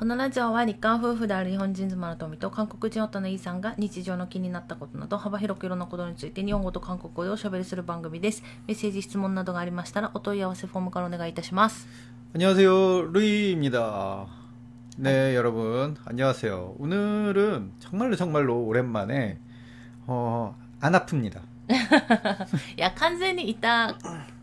このラジオは日韓夫婦である日本人妻の富と韓国人夫のイーさんが日常の気になったことなど幅広くいろんなことについて日本語と韓国語でおしゃべりする番組です。メッセージ、質問などがありましたらお問い合わせフォームからお願いいたします。 안녕하세요. 루이입니다. 네, 여러분. 안녕하세요. 오늘은 정말로 정말로 오랜만에 어, 안 아픕니다. いや、完全に痛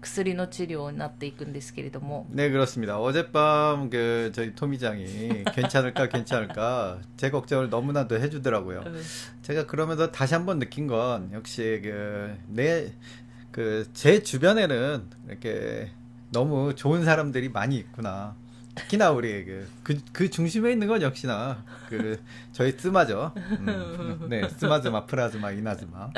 薬の治療になっていくんですけれども、 네, 그렇습니다. 어젯밤 그 저희 토미장이 괜찮을까 괜찮을까 제 걱정을 너무나도 해주더라고요. うん 제가 그러면서 다시 한번 느낀 건 역시 그 내 그 제 주변에는 이렇게 너무 좋은 사람들이 많이 있구나. 특히나 우리 그, 그, 그 중심에 있는 건 역시나 그 저희 쓰마죠. 음, 네, 쓰마즈마, 프라즈마, 이나즈마.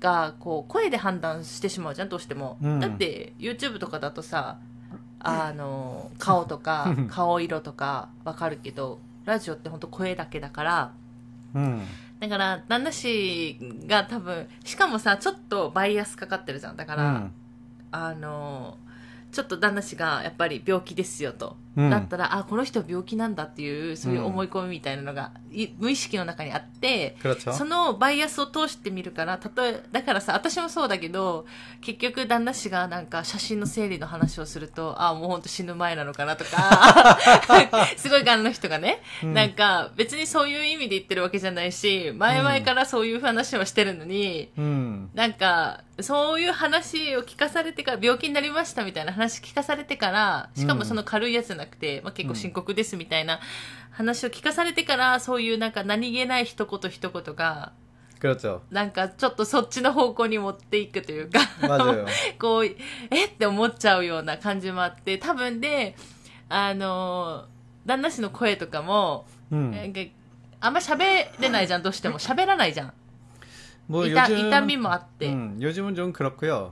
が、こう、声で判断してしまうじゃん、どうしても。うんだって、YouTube とかだとさ、あの、顔とかうん、顔色とかわかるけど、ラジオって本当声だけだから、 음. だから、旦那氏が多分、しかもさ、ちょっとバイアスかかってるじゃん。だから、 음. あの、ちょっと旦那氏がやっぱり病気ですよと。だったら、あこの人病気なんだっていうそういう思い込みみたいなのが、無意識の中にあって、そのバイアスを通してみるから例えだからさ私もそうだけど結局旦那氏がなんか写真の整理の話をするとあもうほんと死ぬ前なのかなとか すごい癌の人がね、うん、なんか別にそういう意味で言ってるわけじゃないし前々からそういう話をしてるのに、うん、なんかそういう話を聞かされてから病気になりましたみたいな話聞かされてからしかもその軽いやつなて、まあ、結構深刻ですみたいな話を聞かされてから、そういうなんか何気ない一言一言が、 그렇죠. なんかちょっとそっちの方向に持っていくというか、 맞아요. こう、えって思っちゃうような感じもあって、多分で、あの、旦那氏の声とかも、 음. なんかあんま喋れないじゃん、どうしても。喋らないじゃん。 뭐 이따- 요즘 이따미もあって。 음, 요즘은 좀 그렇고요.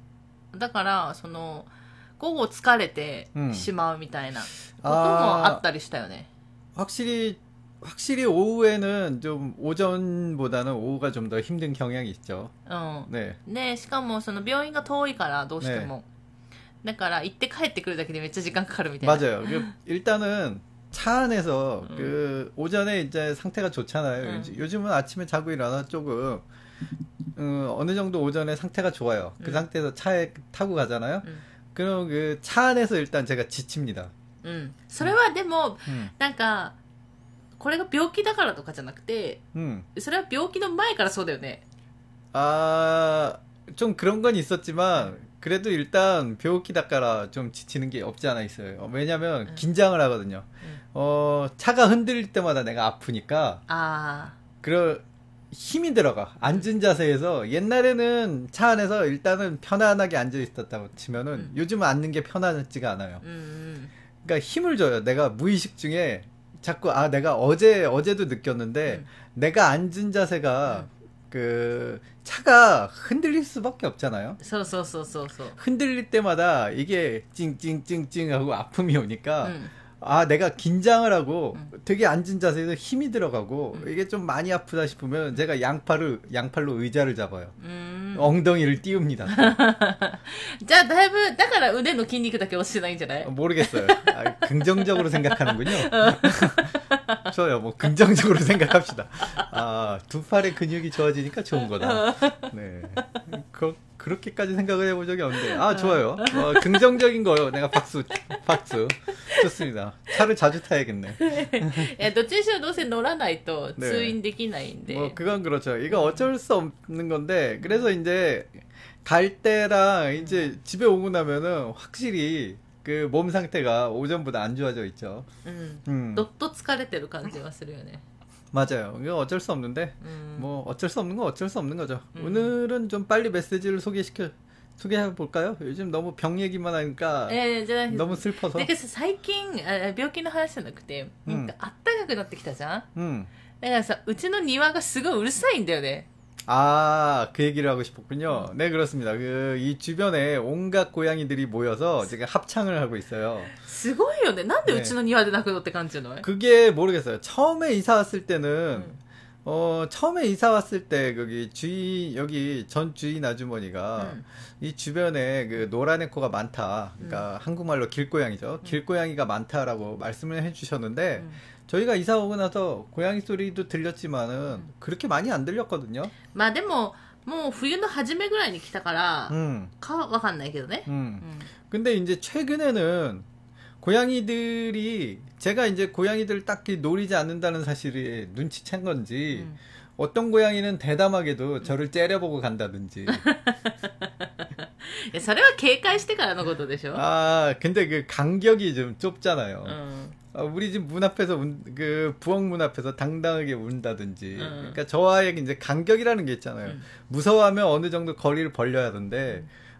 음. だから、その、午後疲れてうんしまうみたいなこともあーあったりしたよね。 확실히 확실히 오후에는 좀 오전보다는 오후가 좀 더 힘든 경향이 있죠. うん。 네. で、しかもその病院が遠いから、どうしても。だから、行って帰ってくるだけでめっちゃ時間かかるみたいな。 맞아요. 그 일단은 차 안에서 음. 그 오전에 이제 상태가 좋잖아요. 음. 요즘- 요즘은 아침에 자고 일어나 조금 어, 어느 정도 오전에 상태가 좋아요. 그 음. 상태에서 차에 타고 가잖아요. 음. 그럼 그 차 안에서 일단 제가 지칩니다. うん。それはでも、 음. なんか、これが病気だからとかじゃなくて、 음. それは病気の前からそうだよね。 아, 좀 그런 건 있었지만, 그래도 일단 병기 닦아라 좀 지치는 게 없지 않아 있어요. 왜냐면 음. 긴장을 하거든요. 음. 어, 차가 흔들릴 때마다 내가 아프니까, あ 그러, 힘이 들어가. 앉은 자세에서 옛날에는 차 안에서 일단은 편안하게 앉아 있었다고 치면은 음. 요즘은 앉는 게 편안하지가 않아요. 음. 그러니까 힘을 줘요. 내가 무의식 중에 자꾸 아 내가 어제 어제도 느꼈는데 음. 내가 앉은 자세가 그 차가 흔들릴 수밖에 없잖아요. 서서서서서. 흔들릴 때마다 이게 찡찡찡찡 하고 아픔이 오니까 아 내가 긴장을 하고 음. 되게 앉은 자세에서 힘이 들어가고 이게 좀 많이 아프다 싶으면 제가 양팔을 양팔로 의자를 잡아요. うーん 엉덩이를 띄웁니다. じゃあだいぶだから腕の筋肉だけ落ちてないんじゃない 모르겠어요. 아, 긍정적으로 생각하는군요. 좋아요. 뭐 긍정적으로 생각합시다. 아, 두 팔의 근육이 좋아지니까 좋은 거다. 네. 그, 그렇게까지 생각을 해본 적이 없는데. 아, 좋아요. 어, 긍정적인 거요. 내가 박수, 박수. 좋습니다. 차를 자주 타야겠네. いやどっちにしろどうせ乗らないとね通院できないんで、 뭐, 그건 그렇죠. 이거 어쩔 수 없는 건데, 그래서 이제 갈 때랑 이제 집에 오고 나면은 확실히 그 몸 상태가 오전보다 안 좋아져 있죠. うん、 음. どっと疲れてる感じはするよね 맞아요. 이거 어쩔 수 없는데, うん、 뭐 어쩔 수 없는 건 어쩔 수 없는 거죠. 음. 오늘은 좀 빨리 메시지를 소개시켜 소개해 볼까요? 요즘 너무 병 얘기만 하니까 えー、じゃない 너무 슬퍼서. だけどさ最近あ病気の話じゃなくて、うんなんかあったかくなってきたじゃん 음. だからさうちの庭がすごいうるさいんだよね 아, 그 얘기를 하고 싶었군요. 네, 그렇습니다. 그, 이 주변에 온갖 고양이들이 모여서 지금 합창을 하고 있어요. すごいよねなんでねうちの庭で泣くのって感じじゃない 그게 모르겠어요. 처음에 이사 왔을 때는, 음. 어, 처음에 이사 왔을 때, 거기 주인, 여기 전 주인 아주머니가 음. 이 주변에 그 노란 애코가 많다. 그러니까 한국말로 길고양이죠. 길고양이가 많다라고 말씀을 해주셨는데, 음. 저희가 이사 오고 나서 고양이 소리도 들렸지만은 그렇게 많이 안 들렸거든요. まあでももう冬の初めぐらいに来たから、 음, かわかんないけどね、 음. うん 근데 이제 최근에는 고양이들이 제가 이제 고양이들 딱히 노리지 않는다는 사실이 눈치챈 건지 うん 어떤 고양이는 대담하게도 저를 째려보고 간다든지 いやそれは警戒してからのことでしょ、 아 근데 그 간격이 좀 좁잖아요 うん 아, 우리 집 문 앞에서 운- 그 부엌 문 앞에서 당당하게 운다든지 음. 그러니까 저와의 이제 간격이라는 게 있잖아요 음. 무서워하면 어느 정도 거리를 벌려야 하던데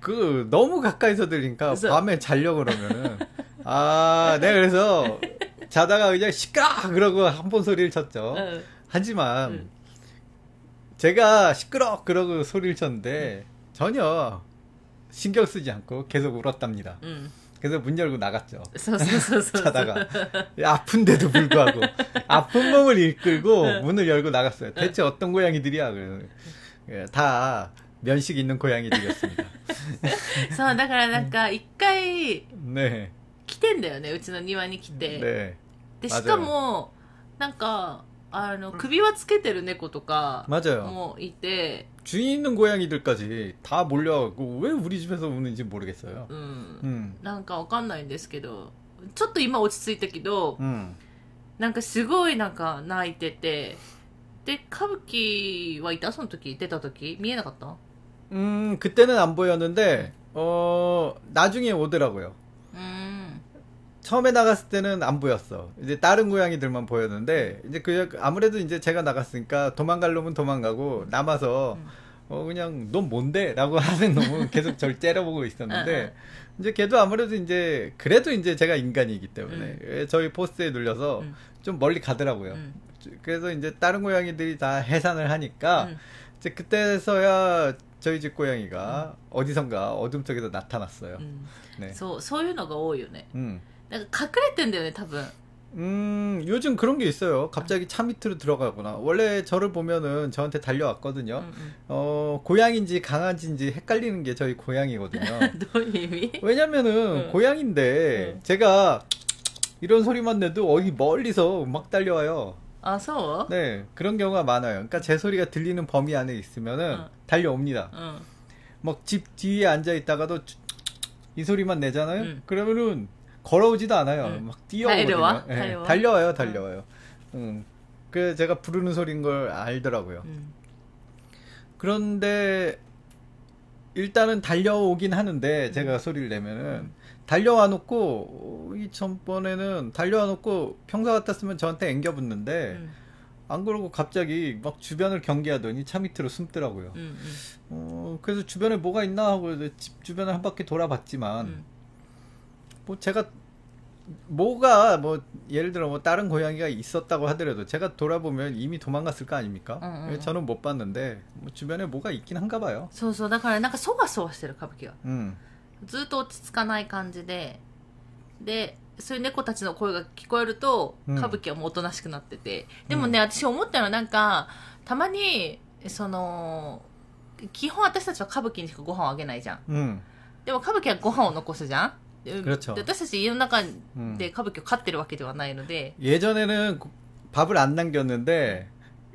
그 너무 가까이서 들으니까 그래서... 밤에 자려 그러면은 아 내가 그래서 자다가 그냥 시끄러 그러고 한 번 소리를 쳤죠. 하지만 제가 시끄러 그러고 소리를 쳤는데 전혀 신경 쓰지 않고 계속 울었답니다. 그래서 문 열고 나갔죠. 자다가 아픈데도 불구하고 아픈 몸을 이끌고 문을 열고 나갔어요. 대체 어떤 고양이들이야? 예, 다 면식 있는 고양이들이었습니다. そうだからなんか一回 네, 来てんだよねうちの庭に来て、 네, で 맞아요 しかもなんかあの首輪つけてる猫とか 맞아요. もいて、 주인 있는 고양이들까지 다 몰려가고 왜 우리 집에서 우는지 모르겠어요. うん、 음, なんかわかんないんですけどちょっと今落ち着いたけど、 음, なんかすごいなんか泣いててで歌舞伎はいたその時出た時見えなかった 음, 그때는 안 보였는데, 어, 나중에 오더라고요. 음. 처음에 나갔을 때는 안 보였어. 이제 다른 고양이들만 보였는데, 이제 그, 아무래도 이제 제가 나갔으니까 도망갈 놈은 도망가고, 남아서, 음. 어, 그냥, 넌 뭔데? 라고 하는 놈은 계속 절 째려보고 있었는데, 이제 걔도 아무래도 이제, 그래도 이제 제가 인간이기 때문에, 음. 저희 포스에 눌려서 좀 멀리 가더라고요. 그래서 이제 다른 고양이들이 다 해산을 하니까, 이제 그때서야 저희 집 고양이가 어디선가 어둠 속에서 나타났어요. うん 네. そうそういうのが多いよね 음. なんか隠れてんだよね多分 음, 요즘 그런 게 있어요. 갑자기 차 밑으로 들어가거나. 원래 저를 보면은 저한테 う 달려왔거든요. ん 어, 고양인지 강아지인지 헷갈리는 게 저희 고양이거든요. うんどういう意味 왜냐면은 응. 고양인데 응. 제가 이런 소리만 내도 어디 멀리서 막 달려와요. 아, 서 네, 그런 경우가 많아요. 그러니까 제 소리가 들리는 범위 안에 있으면은 어. 달려옵니다. 어. 막집 뒤에 앉아 있다가도 이 소리만 내잖아요. 음. 그러면은 걸어오지도 않아요. 음. 막 뛰어오고 달려와? 네, 달려와? 달려와요, 달려와요. 어. 음. 그 제가 부르는 소리인 걸 알더라고요. 음. 그런데 일단은 달려오긴 하는데 제가 음. 소리를 내면은 음. 달려와 놓고 어, 이 전번에는 달려와 놓고 평소 같았으면 저한테 앵겨 붙는데 음. 안 그러고 갑자기 막 주변을 경계하더니 차 밑으로 숨더라고요. 음, 음. 어, 그래서 주변에 뭐가 있나 하고 이제 집 주변을 한 바퀴 돌아봤지만 음. 뭐 제가 뭐가 뭐 예를 들어 뭐 다른 고양이가 있었다고 하더라도 제가 돌아보면 이미 도망갔을 거 아닙니까? 응, 응, 응. 저는 못 봤는데 뭐 주변에 뭐가 있긴 한가 봐요.そうそうだからなんかそわそわしてる歌舞伎が 음. ずっと落ち着かない感じででそういう猫たちの声が聞こえるとうん歌舞伎はもうおとなしくなってて、でもね私思ったのはなんかたまにその基本私たちは歌舞伎にしかご飯をあげないじゃん 음. でも歌舞伎はご飯を残すじゃんで 그렇죠 で私たち家の中 음. で歌舞伎を飼ってるわけではないので、 예전에는 고- 밥을 안 남겼는데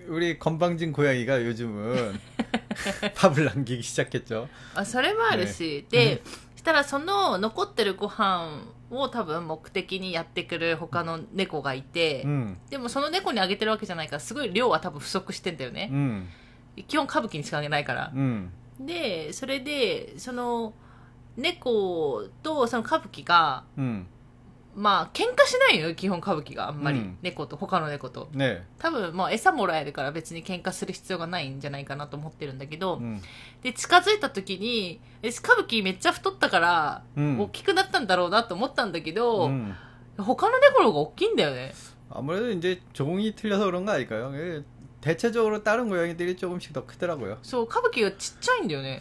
우리 건방진 고양이가 요즘은 밥을 남기기 시작했죠. あそれもあるし、で、 したらその残ってるご飯を多分目的にやってくる他の猫がいて、うん、でもその猫にあげてるわけじゃないからすごい量は多分不足してんだよね、うん、基本歌舞伎にしかあげないから、うん、でそれでその猫とその歌舞伎が、うん。まあ喧嘩しないよ基本歌舞伎があんまり、うん猫と他の猫と 네. 多分まあ餌もらえるから別に喧嘩する必要がないんじゃないかなと思ってるんだけど、 음. で近づいた時にえ歌舞伎めっちゃ太ったから、 음. 大きくなったんだろうなと思ったんだけど、 음. 他の猫の方が大きいんだよね 아무래도 이제 종이 틀려서 그런 거 아닐까요? 예, 대체적으로 다른 고양이들이 조금씩 더 크더라고요. そう歌舞伎がちっちゃいんだよね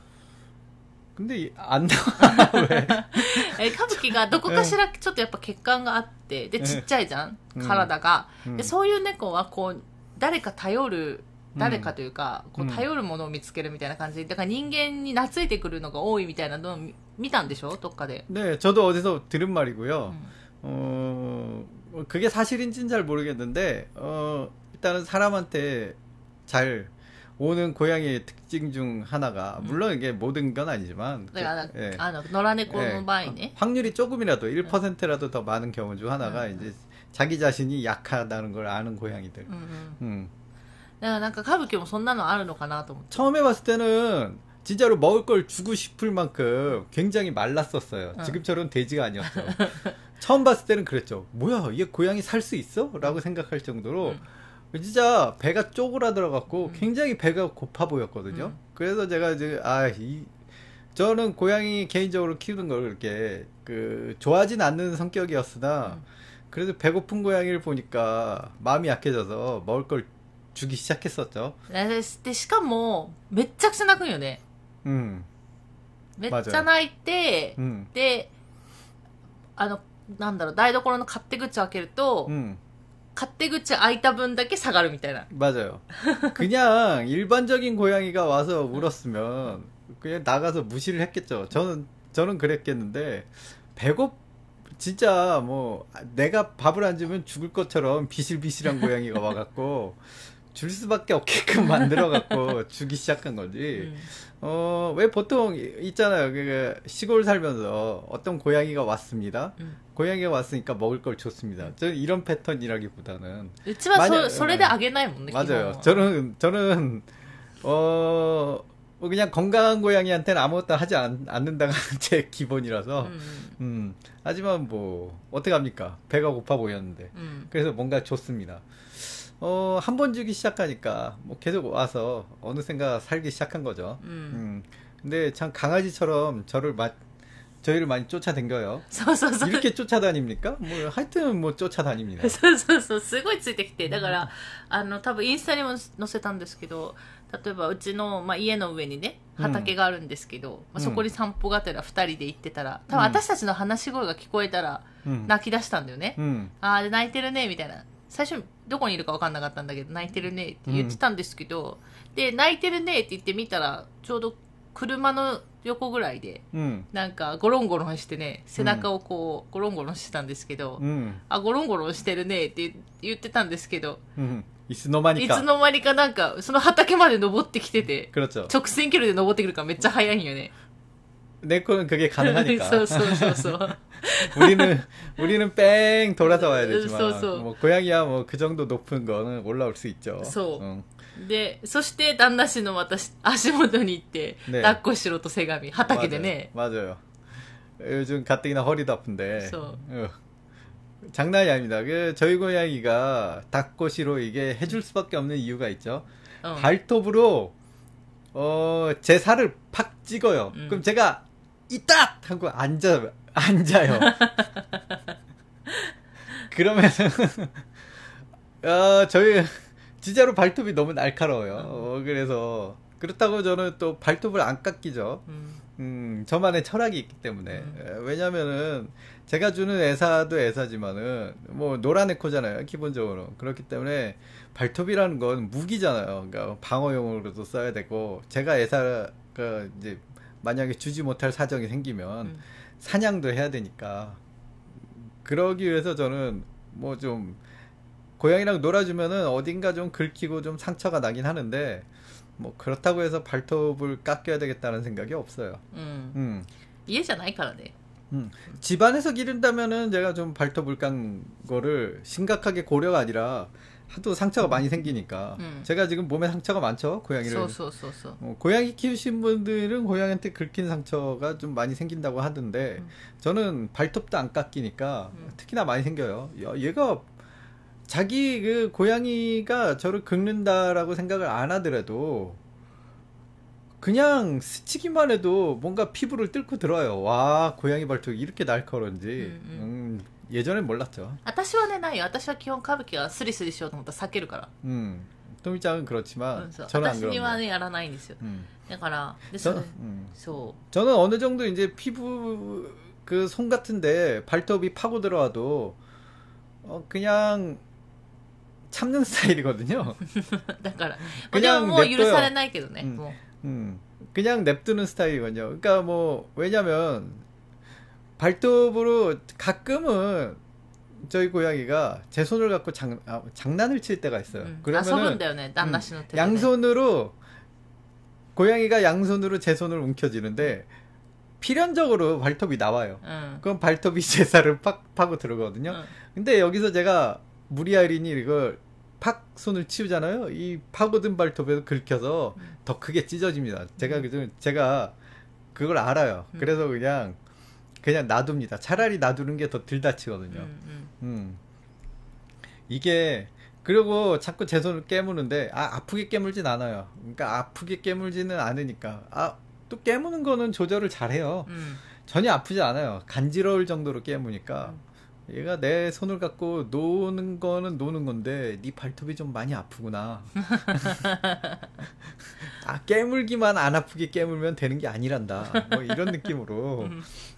데 이- 안 나와 왜? え歌舞伎がどこかしらちょっとやっぱ血管があってでうんちっちゃいじゃん、うん体が、 음. でそういう猫はこう誰か頼る誰かというか、こううん頼るものを見つけるみたいな感じでだから人間に懐いてくるのが多いみたいなのを見見たんでしょどっかで、 네, 저도 어디서 들은 う 말이고요. ん 어, 그게 사실인지는 잘 모르겠는데, 어, 일단은 사람한테 잘 오는 고양이의 특징 중 하나가 물론 이게 모든 건 아니지만 네, 그, 예. 아, 고바이니 예. 확률이 조금이라도 1%라도 더 많은 경우 중 하나가 이제 자기 자신이 약하다는 걸 아는 고양이들. 음. 음. 내가 뭔가 가볍게 손나는 아는 처음에 봤을 때는 진짜로 먹을 걸 주고 싶을 만큼 굉장히 말랐었어요. 어. 지금처럼 돼지가 아니었어. 처음 봤을 때는 그랬죠. 뭐야, 이게 고양이 살 수 있어? 라고 생각할 정도로 음. 진짜 배가 쪼그라들어갖고 음. 굉장히 배가 고파 보였거든요. 음. 그래서 제가 이제 아, 이 저는 고양이 개인적으로 키우는 걸 그렇게 그 좋아하진 않는 성격이었으나 음. 그래도 배고픈 고양이를 보니까 마음이 약해져서 먹을 걸 주기 시작했었죠. ででしかもめっちゃくちゃ泣くんよね 음, めっちゃ泣いて、 음, であのなんだろう台所の勝手口を開けると、 음. 勝手口開いた分だけ下がるみたいな 맞아요. 그냥 일반적인 고양이가 와서 울었으면 그냥 나가서 무시를 했겠죠. 저는 저는 그랬겠는데 배고 진짜 뭐 내가 밥을 안 주면 죽을 것처럼 비실비실한 고양이가 와갖고 줄 수밖에 없게끔 만들어갖고 주기 시작한 거지. 음. 어, 왜 보통 있잖아요. 그, 그 시골 살면서 어떤 고양이가 왔습니다. 음. 고양이가 왔으니까 먹을 걸 줬습니다. 저 이런 패턴이라기보다는. 그렇지만 설레대 아게나이 못 느끼 맞아요. 저는, 저는, 어, 뭐 그냥 건강한 고양이한테는 아무것도 하지 않 는다는 제 기본이라서 음. 음. 음. 하지만 뭐 어떻게 합니까 배가 고파 보였는데 음. 그래서 뭔가 좋습니다 어 한 번 주기 시작하니까 뭐 계속 와서 어느샌가 살기 시작한 거죠. うん 음 근데 참 강아지처럼 저를 마, 저희를 많이 쫓아다녀요. そうそうそう 이렇게 쫓아다닙니까? 뭐 하여튼 뭐 쫓아다닙니다. そうそうそうすごいついてきてだからあの多分インスタにも載せたんですけど例えばうちの、まあ、家の上にね畑があるんですけど、まあ、そこに散歩がてら2人で行ってたら多分うん私たちの話し声が聞こえたら 음. 泣き出したんだよね、 음. ああで泣いてるねみたいな 最初どこにいるか分かんなかったんだけど泣いてるねって言ってたんですけど、うん、で泣いてるねって言ってみたらちょうど車の横ぐらいで、うん、なんかゴロンゴロンしてね背中をこう、ゴロンゴロンしてたんですけど、うん、あゴロンゴロンしてるねって言ってたんですけど、うん、いつの間にか。いつの間にかなんかその畑まで登ってきてて直線距離で登ってくるからめっちゃ速いんよね。 내 거는 그게 가능하니까. そうそうそうそう。 우리는 우리는 뺑 돌아서 와야 되지만 쏘, 쏘. 뭐 고양이야 뭐 그 정도 높은 거는 올라올 수 있죠. 쏘. 응. で、そして旦那氏の私、足元に行って、ね抱っこしろとせがみ、畑でね。 맞아요. 맞아요. 요즘 가뜩이나 허리도 아픈데. 쏘. 어. 장난이 아닙니다. 그 저희 고양이가 닭꼬시로 이게 해줄 수밖에 없는 이유가 있죠. うん 발톱으로 어, 제 살을 팍 찍어요. 음. 그럼 제가 있다 하고 앉아 앉아요. 그러면은 어, 저희 진짜로 발톱이 너무 날카로워요. 어, 그래서 그렇다고 저는 또 발톱을 안 깎이죠. うん。 음, 저만의 철학이 있기 때문에. 음. 에, 왜냐면은, 제가 주는 애사도 애사지만은, 뭐, 노란 에코잖아요, 기본적으로. 그렇기 때문에, 발톱이라는 건 무기잖아요. 그러니까, 방어용으로도 써야 되고, 제가 애사가, 이제, 만약에 주지 못할 사정이 생기면 음. 사냥도 해야 되니까 그러기 위해서 저는 뭐 좀 고양이랑 놀아주면은 어딘가 좀 긁히고 좀 상처가 나긴 하는데 뭐 그렇다고 해서 발톱을 깎여야 되겠다는 생각이 없어요. 음. 음. 이해자 나이카라네. 음. 집안에서 기른다면은 제가 좀 발톱을 깐 거를 심각하게 고려가 아니라 하도 상처가 많이 음. 생기니까 음. 제가 지금 몸에 상처가 많죠 고양이를 소, 소, 소, 소. 어, 고양이 키우신 분들은 고양이한테 긁힌 상처가 좀 많이 생긴다고 하던데 음. 저는 발톱도 안 깎이니까 음. 특히나 많이 생겨요 야, 얘가 자기 그 고양이가 저를 긁는다라고 생각을 안 하더라도 그냥 스치기만 해도 뭔가 피부를 뚫고 들어요. 와 고양이 발톱 이렇게 날카로운지 음, 음. 음. 예전엔 몰랐죠. 私はね、ないよ。私は基本歌舞伎はスリスリしようと思ったら避けるから。 음, 토미짱은 う 그렇지만 んそう 저는 안 私には 그런데. ね、やらないんですよ。 음, だから、で、そ 저, れ、 음, そ 저는 어느 정도 이제 피부 그 손 같은데 발톱이 파고 들어와도 어, 그냥 참는 스타일이거든요. う。だから、그냥 でももう許 냅둬요 されないけどね。うんも 음, 그냥 냅두는 스타일이거든요. 그러니까 뭐 왜냐면 발톱으로 가끔은 저희 고양이가 제 손을 갖고 장, 아, 장난을 칠 때가 있어요. 음. 그러면은 아, 네. 음, 양손으로 고양이가 양손으로 제 손을 움켜쥐는데 필연적으로 발톱이 나와요. 음. 그럼 발톱이 제 살을 팍 파고 들어가거든요. 근데 여기서 제가 무리하리니 이걸 팍 손을 치우잖아요. 이 파고든 발톱에서 긁혀서 더 크게 찢어집니다. 제가 그중 제가 그걸 알아요. 그래서 그냥 그냥 놔둡니다. 차라리 놔두는 게 더 덜 다치거든요. 음, 음. 음. 이게 그리고 자꾸 제 손을 깨무는데 아 아프게 깨물진 않아요. 그러니까 아프게 깨물지는 않으니까 아 또 깨무는 거는 조절을 잘해요. 음. 전혀 아프지 않아요. 간지러울 정도로 깨무니까 음. 얘가 내 손을 갖고 노는 거는 노는 건데 네 발톱이 좀 많이 아프구나. 아 깨물기만 안 아프게 깨물면 되는 게 아니란다. 뭐 이런 느낌으로. 음.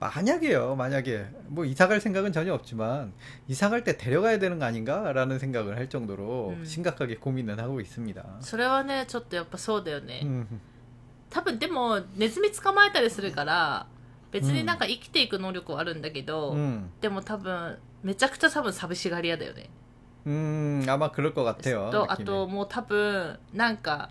만약에요, 만약에 뭐 이사 갈 생각은 전혀 없지만 이사 갈 때 데려가야 되는 거 아닌가라는 생각을 할 정도로 음. 심각하게 고민은 하고 있습니다. それはね、ちょっとやっぱそうだよね。 음, 多分でも、ネズミ捕まえたりするから、別になんか生きていく能力はあるんだけど、 음, でも多分、めちゃくちゃ多分寂しがり屋だよね。 음, 아마 그럴 것 같아요. と、あ 느낌이. ともう多分、なんか、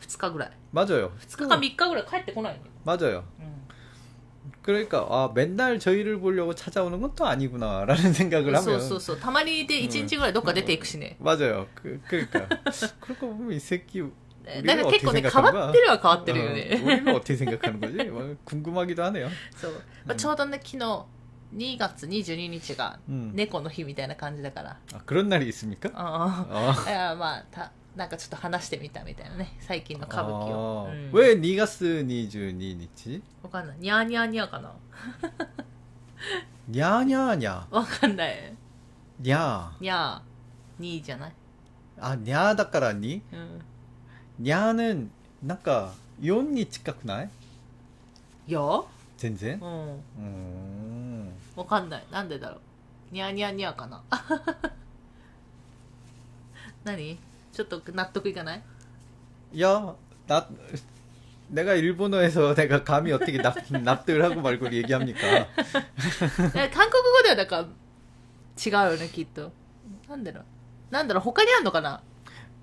2日ぐらい。 맞아요. 2日か3日ぐらい帰ってこないよね。 맞아요. うん。 그러니까 아 맨날 저희를 보려고 찾아오는 건 또 아니구나라는 생각을 そう 하면 そうそうたまにで1日ぐらいどっか出ていくしね、 맞아요. 그 그러니까 그러고 보면 이 새끼 だから 우리를 結構 어떻게 ね変わ 생각하는 ってる 거야? は変わってるよね、 어, 우리는 어떻게 생각하는 거지? 막 궁금하기도 하네요. そう、まあ、ちょうどね昨日2月22日がうん猫の日みたいな感じだから、 아, 그런 날이 있습니까? あ 아, あいやまあた なんかちょっと話してみたみたいなね最近の歌舞伎を、え2月22日？わかんない。にゃーにゃーにゃーかな？にゃーにゃーにゃー？わかんない。にゃー。にゃー。にじゃない？あにゃーだからに、うん、にゃーねなんか4に近くない？いや全然？うん。わかんない。なんでだろう？にゃーにゃーにゃーかな？何？ちょっと納得いかない 야, 나 내가 일본어에서 내가 감히 어떻게 납, 납득을 하고 말고 얘기합니까? え韓国語ではだから違うよねきっとなんだろうなんだろう他にあんのかな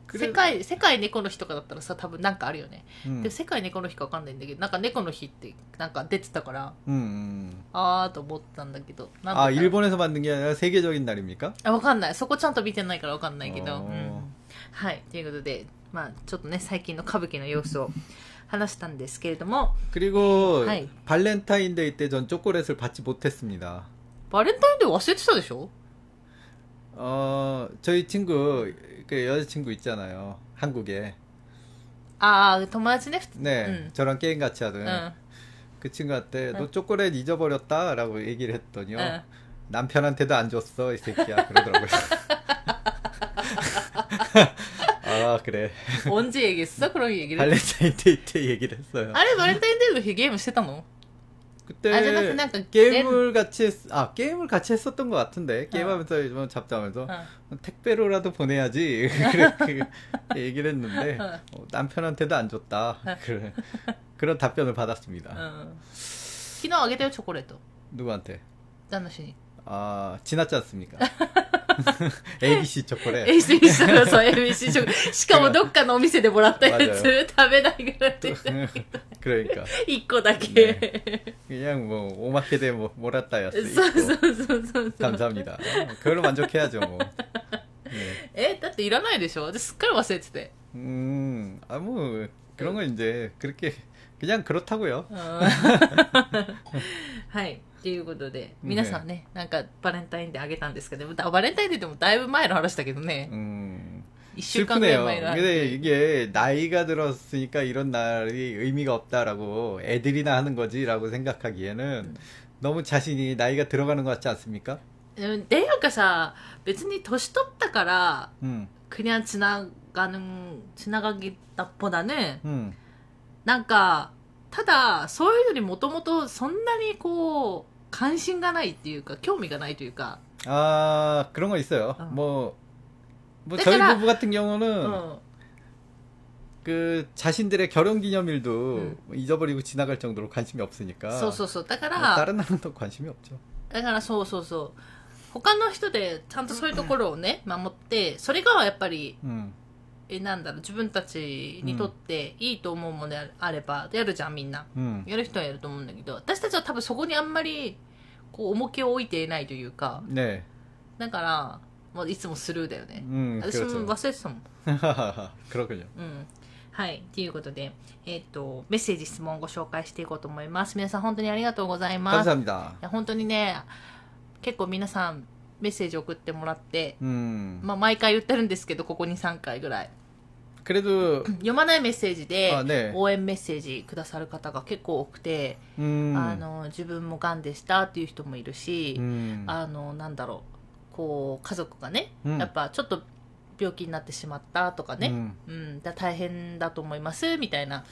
그래- 世界世界猫の日とかだったらさ多分なんかあるよね、 음, で世界猫の日かわかんないんだけどなんか猫の日ってなんか出てたから 음, 음. あーと思ったんだけどなんだ 아 ったら 일본에서 만든 게 아니라 세계적인 날입니까? あわかんないそこちゃんと見てないからわかんないけど、あーうん はいということでまあちょっとね最近の歌舞伎の様子を話したんですけれども 그리고 하이. 발렌타인데이 때 전 초콜릿을 받지 못했습니다. バレンタインデー忘れてたでしょ 어 저희 친구 그 여자친구 있잖아요 한국에 ああ友達ね普通 네 음. 저랑 게임 같이 う 하던 ん 그 친구한테 응. 너 초콜릿 잊어버렸다라고 얘기를 했더니요 うん 남편한테도 안 줬어 이 새끼야 그러더라고요. 아 그래. 언제 얘기했어? 그런 얘기를. 발렌타인데이 때 얘기를 했어요. 아니 발렌타인데이도 게임을 했다고. 그때 아, 게임을 같이 했, 아 게임을 같이 했었던 것 같은데 게임하면서 어. 잡자면서 어. 택배로라도 보내야지 그렇게 그 얘기를 했는데 어. 어. 남편한테도 안 줬다 어. 그래. 그런 답변을 받았습니다. 어. 키노 아게데요 초콜릿도 누구한테? 짠나시니. 아 지났지 않습니까? ABC 초콜릿 え一緒にしたらそう ABC チョコしかもどっかのお店でもらったやつ맞아요 食べないぐらいで 그러니까 一個だけ 그냥 뭐 오마케데 뭐 몰았다였어 そうそうそうそうそう 감사합니다 그걸로 만족해야죠 뭐 네. えだっていらないでしょ私すっかり忘れてて 음, 아, 뭐, 그런 건 이제, 그렇게, 그냥 그렇다고요 うんはい っていうことで皆さんねなんかバレンタインデーあげたんですけどだバレンタインデーでもだいぶ前の話だけどね 음, 一週間ぐらい 슬프네요. 前の話 근데 이게, 나이가 들었으니까 이런 날이 의미가 없다라고, 애들이나 하는 거지라고 생각하기에는, 너무 자신이 나이가 들어가는 것 같지 않습니까? うんっていうかさ別に年取ったから 음, 그냥 지나가는 지나가기보다는 음, なんかただそういうのにもともとそんなにこう 関心がないっていうか興味がないというか、 아, 그런 거 있어요. 어. 뭐, 뭐, 저희 그러니까- 부부 같은 う 경우는, ん 그, 자신들의 결혼 기념일도 음. 잊어버리고 지나갈 정도로 관심이 없으니까. そうそうそうだか 뭐 ら 다른 날은 또 관심이 없죠. だからそうそうそう他の人でちゃんとそういうところをね守ってそれがやっぱり 음. えなんだろう自分たちにとっていいと思うものであれば、やるじゃんみんな、うん、やる人はやると思うんだけど私たちは多分そこにあんまりこう重きを置いていないというか、ね、だから、まあ、いつもスルーだよね、うん、私も忘れてたもん。黒くじゃん、うん。はい。ということで、えっ、ー、と、メッセージ、質問をご紹介していこうと思います。皆さん、本当にありがとうございます。本当にね、結構皆さん、メッセージ送ってもらって、 음. まあ毎回言ってるんですけど、ここに3回ぐらい。 그래도 読まないメッセージであね応援メッセージくださる方が結構多くて、 음. あの、自分も癌でしたっていう人もいるし、 음. あの、なんだろう、こう、家族がね、うんやっぱちょっと病気になってしまったとかね、 음. うん、だ大変だと思いますみたいな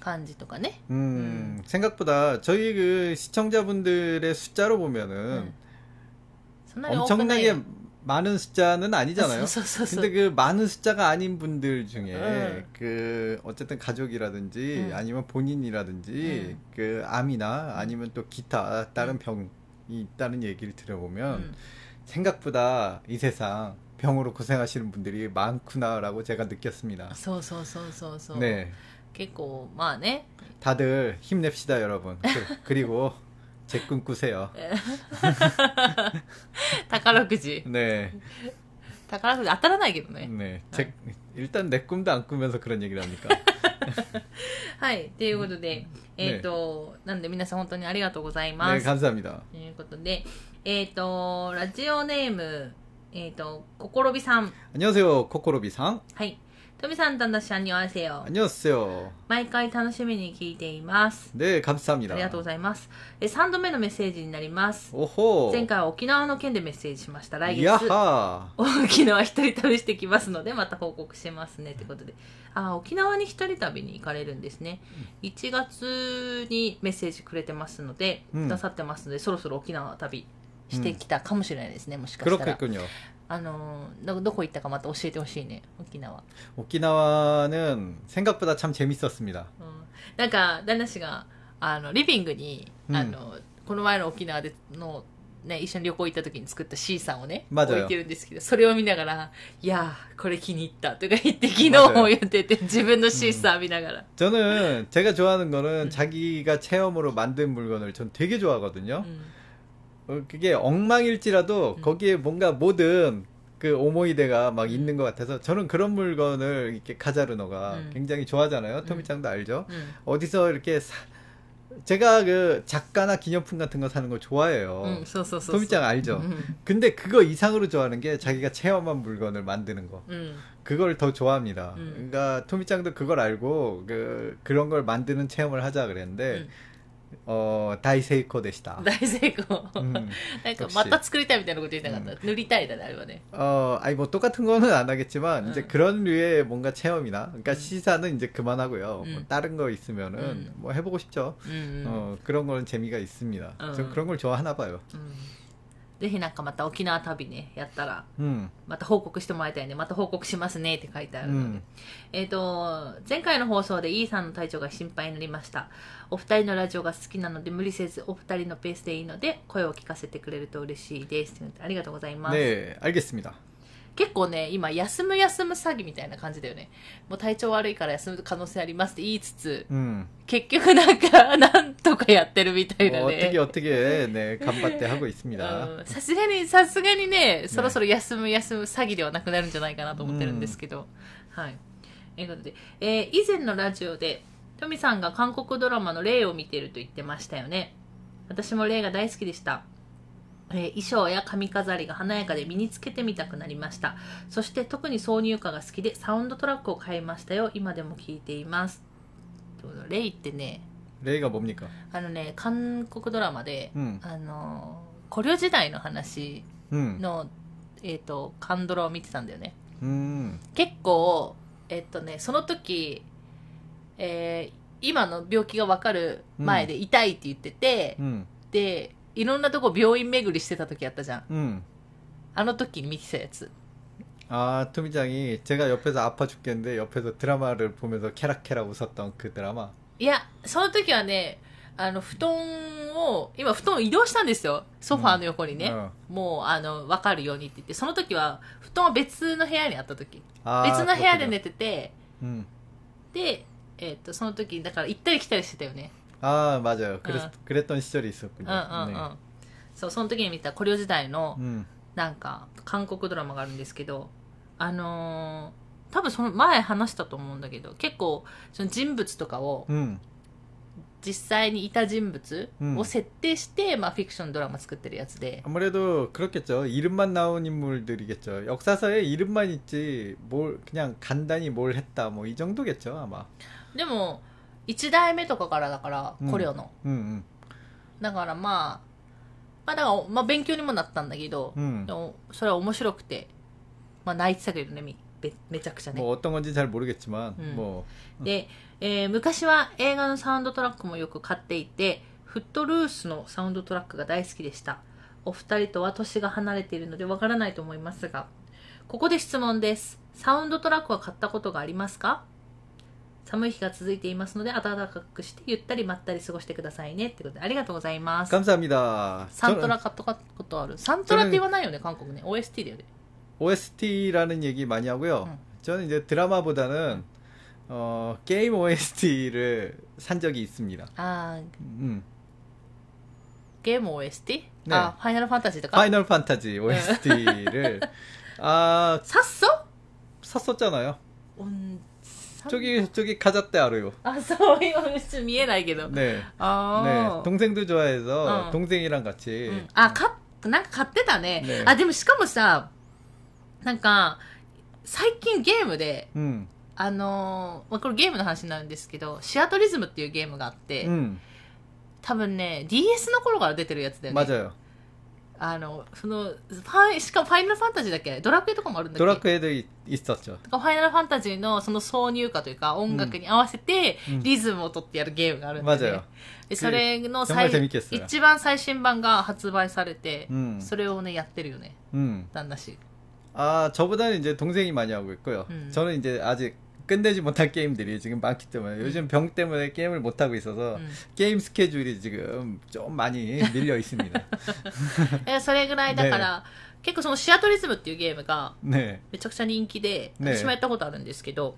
感じとかね。 음. 생각보다 저희 그 시청자분들의 숫자로 う 보면은 ん 엄청나게 많은 숫자는 아니잖아요. そうそうそうそう 근데 그 많은 숫자가 아닌 분들 중에 응. 그 어쨌든 가족이라든지 응. 아니면 본인이라든지 응. 그 암이나 아니면 또 기타 다른 병이 있다는 얘기를 들어보면 うん 생각보다 이 세상 병으로 고생하시는 분들이 많구나라고 제가 느꼈습니다. そうそうそうそうそう、 네. 結構まあね 다들 힘냅시다 여러분. 그- 그리고 제 꿈 꾸세요. 宝くじ 네. 宝くじ当たらないけどね。 네. 제, 일단 내 꿈도 안 꾸면서 그런 얘기를 합니까? はい。ということで、えっ、と、なんで皆さん本当にありがとうございま 네, す。 감사합니다. ということで、えっ、と、ラジオネーム、えっ、と、こころびさん。 안녕하세요, 코코로비상. はい。 トミさん、たんだしゃんにわせよ。 안녕하세요. 毎回楽しみに聞いています。 네, あ 감사합니다. りがとうございます。え、3度目のメッセージになります。 오호. 前回は沖縄の件でメッセージしました。来月、 야하. 沖縄一人旅してきますので、また報告しますね。ということで。あ、沖縄に一人旅に行かれるんですね。1月にメッセージくれてますので、うんくださってますので、そろそろ沖縄旅してきたかもしれないですね。もしかしたら。 그렇겠군요. あのーど、どこ行ったかまた教えてほしいね。沖縄。 오키나와는 생각보다 참 재밌었습니다. うんなんか、旦那氏が、あの、リビングに、うんあの、この前の沖縄での、ね、一緒に旅行行った時に作った C さんをね、まだよ置いてるんですけど、それを見ながら、いやー、これ気に入ったとか言って、昨日まだよも言ってて、自分の C さん見ながら。 저는 제가 좋아하는 거는 자기가 체험으로 만든 물건을 전 되게 좋아하거든요. 어, 그게 엉망일지라도 거기에 뭔가 모든 그 오모이데가 막 있는 것 같아서 저는 그런 물건을 이렇게 카자르노가 굉장히 좋아하잖아요. 토미짱도 알죠. 어디서 이렇게 사, 제가 그 작가나 기념품 같은 거 사는 거 좋아해요. 음, 소미짱 알죠? 음. 근데 그거 이상으로 좋아하는 게 자기가 체험한 물건을 만드는 거. 음. 그걸 더 좋아합니다. 음. 그러니까 토미짱도 그걸 알고 그 그런 걸 만드는 체험을 하자 그랬는데 음. ん 어 다이세이코 되시다. 大成功。 음. なんか、また作りたいみたいなこと言いたかった。塗りたいだね、あれはね。 어, 아니 뭐 똑같은 거는 안 하겠지만 이제 음. 그런 류의 뭔가 체험이나 그러니까 시사는 이제 그만하고요. 뭐 음. 다른 거 있으면은 음. 뭐 해보고 싶죠. うん、うん。 어 그런 거는 재미가 있습니다. 음. 전 그런 걸 좋아하나 봐요. うんぜひなんかまた沖縄旅ね、やったら、 음, また報告してもらいたいね。また報告しますねって書いてあるので。 음, えっ、と、前回の放送でイーさんの体調が心配になりました。お二人のラジオが好きなので無理せずお二人のペースでいいので声を聞かせてくれると嬉しいです。ありがとうございます。 네, 알겠습니다. 結構ね、今、休む休む詐欺みたいな感じだよね。もう体調悪いから休む可能性ありますって言いつつ、 음, 結局なんか、なんとかやってるみたいだ 뭐 ね。 어떻게 어떻게 네 간바떼 하고 있습니다. うんさすがに、さすがにね、そろそろ休む休む詐欺ではなくなるんじゃないかなと思ってるんですけど。はい。ということで、えー以前のラジオで、トミさんが韓国ドラマの霊を見てると言ってましたよね。私も霊が大好きでした。 えー衣装や髪飾りが華やかで身につけてみたくなりました。そして特に挿入歌が好きでサウンドトラックを買いましたよ。今でも聴いています。ということで霊ってね、 레이가 뭡니까? あのね、韓国ドラマで、うんあの、古領時代の話 음, の、えっ、と、カンドラを見てたんだよね。 음, 結構、えっ、とね、その時、えー今の病気がわかる前で痛いって言ってて、 음, で、 いろんなとこ病院巡りしてた時あったじゃん。 음. あの時に見てたやつ。 아, 토미짱이 제가 옆에서 아파 죽겠는데 옆에서 드라마를 보면서 캐락캐락 웃었던 그 드라마. いや、その時はね、あの、布団を、今布団を移動したんですよ。ソファーの横にね。うんもう、あの、わかるようにって言って、その時は、布団は別の部屋にあった時。 아, 別の部屋で 그렇군요. 寝てて、 음. で、えっ、と、その時、だから行ったり来たりしてたよね。 아, 맞아요. 그랬, 어. 그랬던 시절이 うん 있었군요. うんうん。そう、その時に見た古領時代の 네. 、 음, なんか、韓国ドラマがあるんですけど、あのー多分その前話したと思うんだけど、結構、その人物とかを、 음, 実際にいた人物うんを設定して、まあフィクションドラマ作ってるやつで、 아무래도 그렇겠죠. 이름만 나온 인물들이겠죠. 역사서에 이름만 있지 뭘 그냥 간단히 뭘 했다 뭐 이 정도겠죠 아마. でも、 1代目とかからだから、うんコレオの。 음, だからまあ、まあだから、まあ勉強にもなったんだけど、 음, でもそれは面白くて、まあ泣いてたけどね、みめめちゃくちゃね。 뭐 어떤 건지 잘 모르겠지만 음. 뭐 で、えー昔は映画のサウンドトラックもよく買っていて、フットルースのサウンドトラックが大好きでした。お二人とは年が離れているのでわからないと思いますが、ここで質問です。サウンドトラックは買ったことがありますか 寒い日が続いていますので、暖かくしてゆったりまったり過ごしてくださいね。ってことで、ありがとうございます。 감사합니다. サントラ 저는 買ったことあるサントラって言わないよね、韓国ね。OST だよね。 OST라는 얘기 많이 하고요. 음. 저는 이제 드라마보다는 어, 게임 OST를 산 적이 있습니다. あー 음. ゲーム OST? 네. 아, 파이널 판타지 とか 파이널 판타지 OST를 아 샀어? 샀었잖아요. 온 저기 저기 가자떼 알아요. あ、そういうちょっと見えないけど。 네. あ 네. ー 동생도 좋아해서 어. 동생이랑 같이 うんあ、か、なんか買ってたね。ねあ、でもしかもさ、なんか、最近ゲームで、 음. あのーまあ、これゲームの話になるんですけど、シアトリズムっていうゲームがあって、 음. 多分ね、DS の頃から出てるやつだよね。 맞아요. あの、その、ファイ、しかもファイナルファンタジーだっけドラクエとかもあるんだっけ 도라크에도 이- 있었죠. ファイナルファンタジーのその挿入歌というか音楽に合わせてうんリズムを取ってやるゲームがあるんだよね。 맞아요. でそれの 정말 最 재밌겠어요. 一番最新版が発売されて、 음. それをね、やってるよね。 음. 旦那氏。 아, 저보다는 이제 동생이 많이 하고 있고요. 음. 저는 이제 아직 끝내지 못한 게임들이 지금 많기 때문에 요즘 병 때문에 게임을 못 하고 있어서 うん 게임 스케줄이 지금 좀 많이 밀려 있습니다. えそれぐらいだから、結構そのシアトリズムっていうゲームが 네. めちゃくちゃ人気で、ね私もやったことあるんですけど、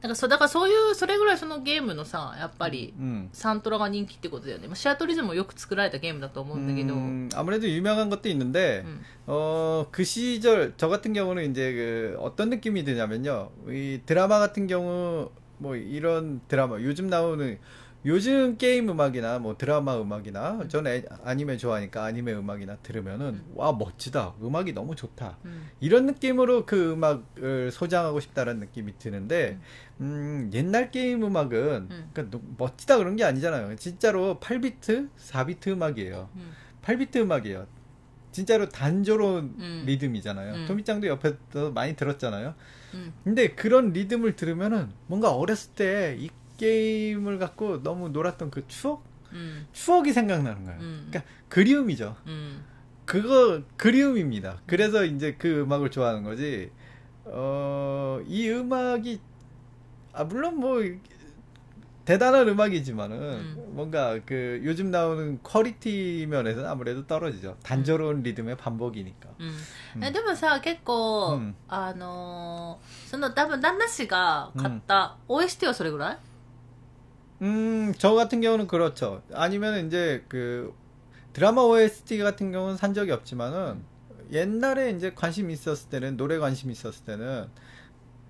だからそう、だからそういう、それぐらいそのゲームのさ、やっぱり、 음. サントラが人気ってことだよね。まあシアトリズムもよく作られたゲームだと思うんだけど、 음, 아무래도 유명한 것도 있는데, 음. 어, 그 시절, 저 같은 경우는 이제 그 어떤 느낌이 드냐면요. 이 드라마 같은 경우, 뭐 이런 드라마, 요즘 나오는, 요즘 게임 음악이나 뭐 드라마 음악이나 음. 저는 아니면 좋아하니까 아니면 음악이나 들으면은 음. 와 멋지다. 음악이 너무 좋다. 음. 이런 느낌으로 그 음악을 소장하고 싶다는 느낌이 드는데 음. 음, 옛날 게임 음악은 음. 그러니까 멋지다 그런 게 아니잖아요. 진짜로 8비트 4비트 음악이에요. 8비트 음악이에요. 진짜로 단조로운 리듬이잖아요. 토미짱도 옆에서 많이 들었잖아요. 근데 그런 리듬을 들으면은 뭔가 어렸을 때 이 게임을 갖고 너무 놀았던 그 추억? うん。 추억이 생각나는 거예요. 음. 그러니까 그리움이죠. うん。 그거 그리움입니다. 그래서 이제 그 음악을 좋아하는 거지. 어, 이 음악이 아 물론 뭐 대단한 음악이지만은 음. 뭔가 그 요즘 나오는 퀄리티 면에서는 아무래도 떨어지죠. 단조로운 리듬의 반복이니까. うんうんえでもさ結構、うんあのーその多分旦那氏が買った OST はそれぐらい 음, 저 같은 경우는 그렇죠. 아니면 이제 그 드라마 OST 같은 경우는 산 적이 없지만은 옛날에 이제 관심 있었을 때는 노래 관심 있었을 때는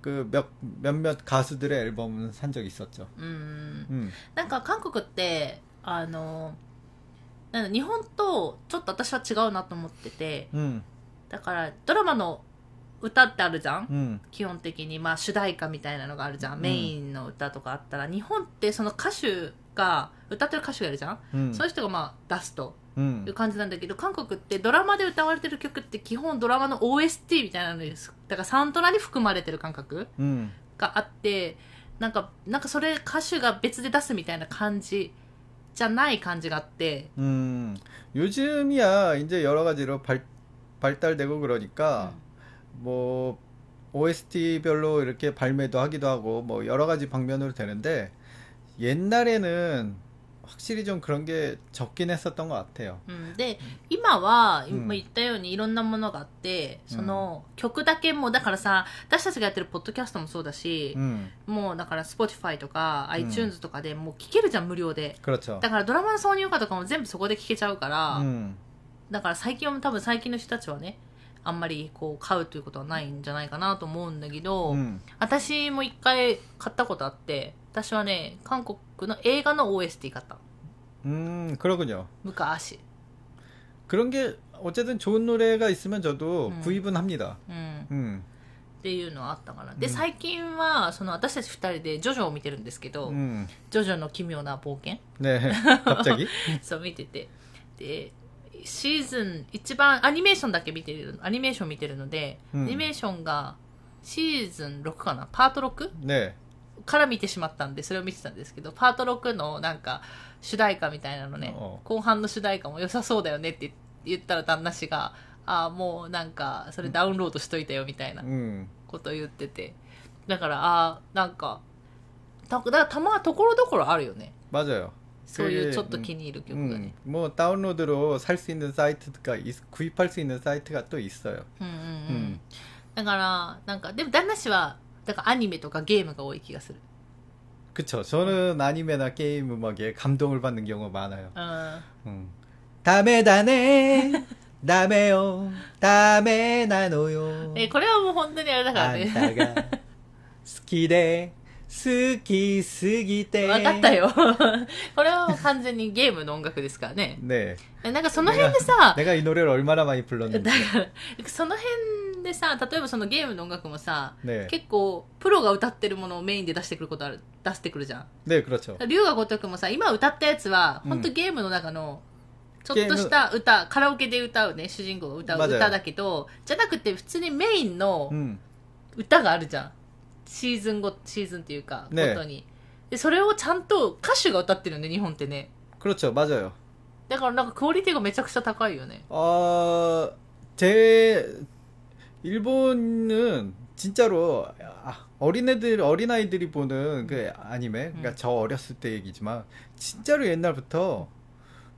그 몇 몇몇 가수들의 앨범은 산 적이 있었죠. うん、 음. なんか韓国ってあのーなんだ日本とちょっと私は違うなと思ってて 음. だからドラマの 歌ってあるじゃん、 음. 基本的にまあ主題歌みたいなのがあるじゃん、うんメインの歌とかあったら日本ってその歌手が歌ってる歌手がいるじゃん、 음. そういう人がまあ出すと 음. いう感じなんだけど韓国ってドラマで歌われてる曲って基本ドラマの OST みたいなのですだからサントラに含まれてる感覚 음. があってなんかなんかそれ歌手が別で出すみたいな感じじゃない感じがあって 음. 요즘이야 이제 여러 가지로 발, 발달되고 그러니까 뭐 OST별로 이렇게 발매도 하기도 하고 뭐 여러 가지 방면으로 되는데 옛날에는 확실히 좀 그런 게 적긴 했었던 것 같아요. うん、で今はうん今言ったようにいろんなものがあって、その曲だけもだからさ私たちがやってるポッドキャストもそうだし、 음. もうだから Spotify とかうん iTunes とかでもう聴けるじゃん無料で 그렇죠. だからドラマの挿入歌とかも全部そこで聴けちゃうから、 음. だから最近は多分最近の人たちはね あんまりこう買うということはないんじゃないかなと思うんだけど、 음. 私も一回買ったことあって私はね韓国の映画の OST 買った 음, 그러군요. 昔 그런 게 어쨌든 좋은 노래가 있으면 저도 음. 구입은 합니다. うん 음. っていうのはあったかなでうん最近はその私たち二人でジョジョを見てるんですけど、 음. ジョジョの奇妙な冒険 네. 갑자기? そう見ててで シーズン一番アニメーションだけ見てるアニメーション見てるので、うんアニメーションがシーズン6かなパート 6? 네. から見てしまったんでそれを見てたんですけどパート6のなんか主題歌みたいなのねおう後半の主題歌も良さそうだよねって言ったら旦那氏がああもうなんかそれダウンロードしといたよみたいな 음. ことを言っててだからああなんかただからたまところどころあるよね 맞아요. そういう 그게, ちょっと気に入る曲が 음, ね 뭐 다운로드로 살 수 있는 사이트가 있- 구입할 수 있는 사이트가 또 있어요. うんうんうん、うんだからなんかでも旦那氏はだからアニメとかゲームが多い気がする 그쵸. 저는 아니메나 게임 음악에 감동을 받는 경우가 많아요. うん 음. 다메 다네 다메요 다메 나노요 えこれはもう本当にあれだからね 안타가 스키데 스키 스기테 分かったよこれはもう完全にゲームの音楽ですからね 네 なんかその辺でさ 내가 이 노래를 얼마나 많이 불렀는지 だからその辺でさ例えばそのゲームの音楽もさ、 네 結構プロが歌ってるものをメインで出してくることある出してくるじゃん 네 그렇죠 龍が如くもさ今歌ったやつはうん本当ゲームの中のちょっとした歌、カラオケで歌うね主人公が歌う 맞아요 歌だけどじゃなくて普通にメインの 음 歌があるじゃん シーズンごシーズンっていうかごねとに、でそれをちゃんと歌手が歌ってるんで日本ってね 그렇죠 맞아요 だからなんかクオリティがめちゃくちゃ高いよね 어, 제, 일본은 진짜로, 아, 어린애들, 어린아이들이 보는 그 아니메, 그러니까 음. 저 어렸을 때 얘기지만, 진짜로 옛날부터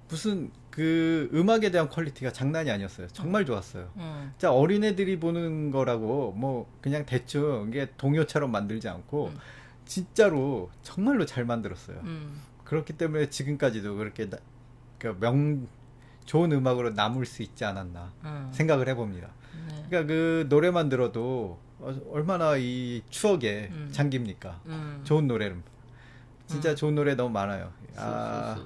무슨 그 음악에 대한 퀄리티가 장난이 아니었어요. 정말 좋았어요. 음. 음. 자 어린애들이 보는 거라고 뭐 그냥 대충 이게 동요처럼 만들지 않고 음. 진짜로 정말로 잘 만들었어요. 음. 그렇기 때문에 지금까지도 그렇게 나, 그니까 명 좋은 음악으로 남을 수 있지 않았나 음. 생각을 해봅니다. 네. 그러니까 그 노래만 들어도 어, 얼마나 이 추억에 음. 잠깁니까? 좋은 노래는 진짜 좋은 노래 너무 많아요. 아,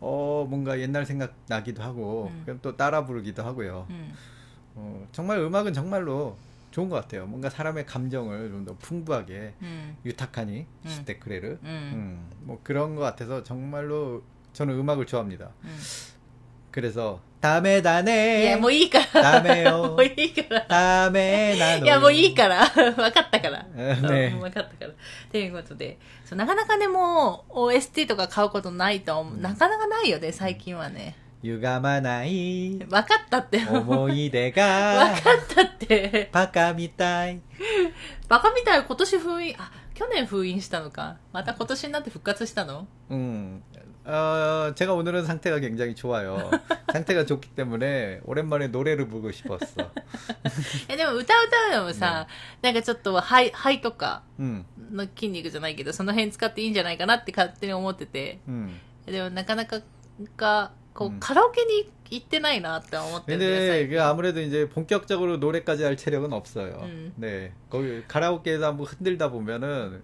어 뭔가 옛날 생각 나기도 하고 음. 그럼 또 따라 부르기도 하고요. 음. 어, 정말 음악은 정말로 좋은 것 같아요. 뭔가 사람의 감정을 좀 더 풍부하게 음. 유타카니 음. 시테크레르 음. 음. 뭐 그런 것 같아서 정말로 저는 음악을 좋아합니다. 음. うん 그래서 다메 い 다네 やもういいからダメよもういいから 다메 나노 いやもういいから分かったから、えねうん分かったからということでそうなかなかねもう OST とか買うことないと思う、うんなかなかないよね最近はね 유감하나이 分かったって分か 오모이데가 ったってバカみたいバカみたい今年封印あ去年封印したのかまた今年になって復活したの 음, 어, 제가 오늘은 상태가 굉장히 좋아요. 상태가 좋기 때문에 오랜만에 노래를 부르고 싶었어. えでも歌う歌うのもさ、なんかちょっと肺肺とか 음, の筋肉じゃないけどその辺使っていいんじゃないかなって勝手に思ってて 음. でもなかなかがこう、うんカラオケに行ってないなって思ってるんだよ 근데 最 그 아무래도 이제 본격적으로 노래까지 할 체력은 없어요. 음. 네, 거기 카라오케에서 한번 흔들다 보면은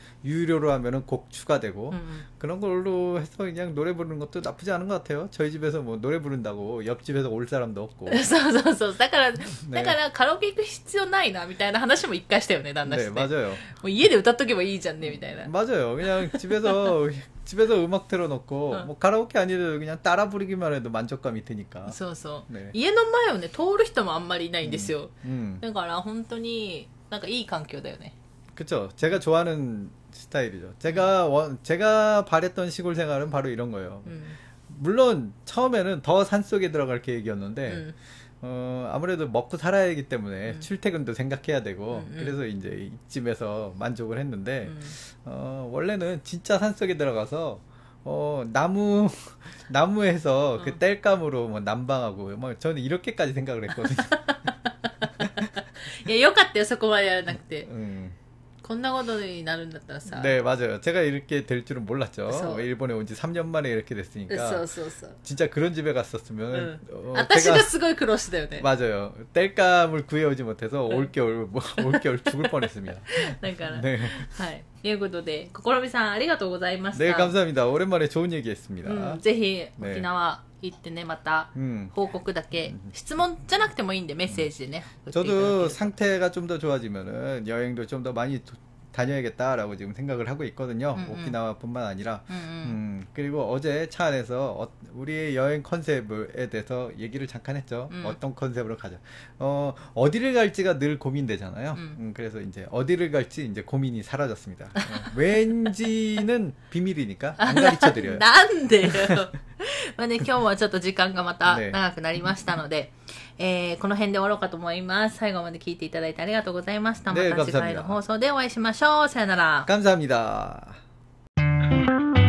유료로 하면은 곡 추가되고 うんうん 그런 걸로 해서 그냥 노래 부르는 것도 나쁘지 않은 것 같아요. 저희 집에서 뭐 노래 부른다고 옆집에서 올 사람도 없고. そうそうそう。だから、だからカラオケ行く必要ないな、みたいな話も一回したよね、旦那 네, して。も 맞아요. う家で歌っとけばいいじゃんね、みたいな。 맞아요. 그냥 집에서 집에서 음악 틀어놓고 어. 뭐 가라오케 아니더라도 그냥 따라 부르기만 해도 만족감이 드니까. そうそう。ね家の前をね、通る人もあんまりいないんですよ。 음. だから本当に、なんかいい環境だよね。 그쵸. 제가 좋아하는 스타일이죠. 제가 원, 제가 바랬던 시골 생활은 바로 이런 거예요. うん。 물론 처음에는 더 산속에 들어갈 う 계획이었는데 ん。 어, 아무래도 먹고 살아야 하기 때문에 음. 출퇴근도 생각해야 되고 음, 음. 그래서 이제 이쯤에서 만족을 했는데 うん 어, 원래는 진짜 산속에 들어가서 어, 나무 나무에서 어. 그 땔감으로 뭐 난방하고 뭐 저는 이렇게까지 생각을 했거든요. いや、よかったよ、そこまでやらなくて。 음. こ こん なことになるんだったらさ 네, 맞아요. 제가 이렇게 될 줄은 몰랐죠. 그래서- 일본에 온 지 3년 만에 이렇게 そう 됐으니까 そうそう 진짜 그런 집에 갔었으면 うん 어, 私 제가 がすごい苦労したよね 맞아요. 땔감을 구해오지 못해서 네. 올겨울 뭐, 올겨울 죽을 뻔했습니다. だから、 네. はいということで心美さんありがとうございました 네, 감사합니다. 오랜만에 좋은 얘기했습니다. うん、ぜひね沖縄 行ってねまた 음. 報告だけ、質問じゃなくてもいいんでメッセージでね送っていただけ 저도 ると 상태가 좀 더 좋아지면은 여행도 좀 더 많이 도- 다녀야겠다라고 지금 생각을 하고 있거든요. 음, 음. 오키나와뿐만 아니라. うんうん 음, 그리고 어제 차 안에서 어, 우리의 여행 컨셉에 대해서 얘기를 잠깐 했죠. 음. 어떤 컨셉으로 가자. 어, 어디를 갈지가 늘 고민되잖아요. 음. 음, 그래서 이제 어디를 갈지 이제 고민이 사라졌습니다. 어, 왠지는 비밀이니까 안 가르쳐 드려요. なんでよ。まあね、今日はちょっと時間がまたね長くなりましたので、 えー、この辺で終わろうかと思います。最後まで聞いていただいてありがとうございました。また次回の放送でお会いしましょう。さよなら。감사합니 다。